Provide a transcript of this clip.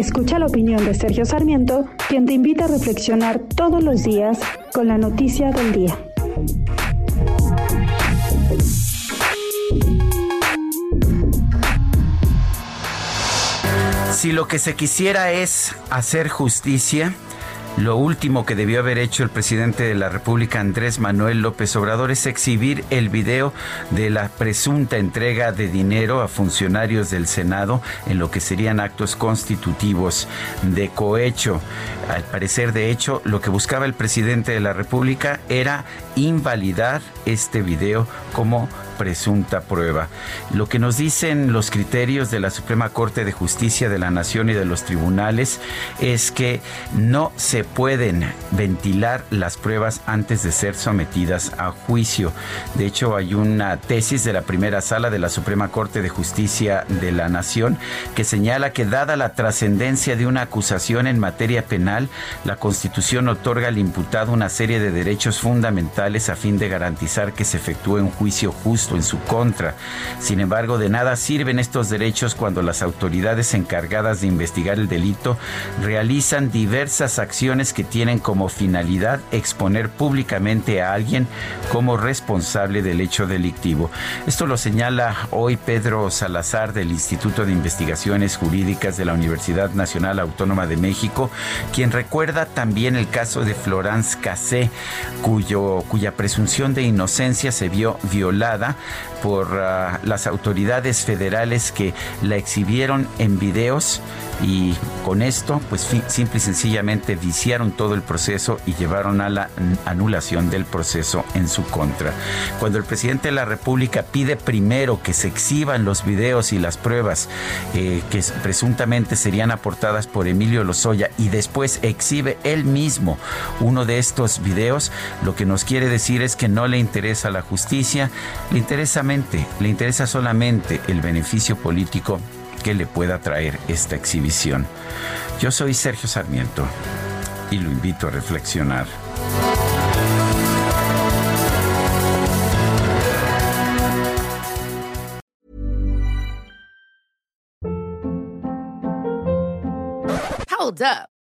Escucha la opinión de Sergio Sarmiento, quien te invita a reflexionar todos los días con la noticia del día. Si lo que se quisiera es hacer justicia, lo último que debió haber hecho el presidente de la República, Andrés Manuel López Obrador, es exhibir el video de la presunta entrega de dinero a funcionarios del Senado en lo que serían actos constitutivos de cohecho. Al parecer, de hecho, lo que buscaba el presidente de la República era invalidar este video como presunta prueba. Lo que nos dicen los criterios de la Suprema Corte de Justicia de la Nación y de los tribunales es que no se pueden ventilar las pruebas antes de ser sometidas a juicio. De hecho, hay una tesis de la primera sala de la Suprema Corte de Justicia de la Nación que señala que dada la trascendencia de una acusación en materia penal, la Constitución otorga al imputado una serie de derechos fundamentales a fin de garantizar que se efectúe un juicio justo en su contra. Sin embargo, de nada sirven estos derechos cuando las autoridades encargadas de investigar el delito realizan diversas acciones que tienen como finalidad exponer públicamente a alguien como responsable del hecho delictivo. Esto lo señala hoy Pedro Salazar del Instituto de Investigaciones Jurídicas de la Universidad Nacional Autónoma de México, quien recuerda también el caso de Florence Cassé, cuya presunción de inocencia se vio violada por uh, las autoridades federales que la exhibieron en videos y con esto pues simple y sencillamente viciaron todo el proceso y llevaron a la anulación del proceso en su contra. Cuando el presidente de la República pide primero que se exhiban los videos y las pruebas eh, que presuntamente serían aportadas por Emilio Lozoya y después exhibe él mismo uno de estos videos, lo que nos quiere decir es que no le interesa la justicia, interesa mente, le interesa solamente el beneficio político que le pueda traer esta exhibición. Yo soy Sergio Sarmiento y lo invito a reflexionar. Hold up.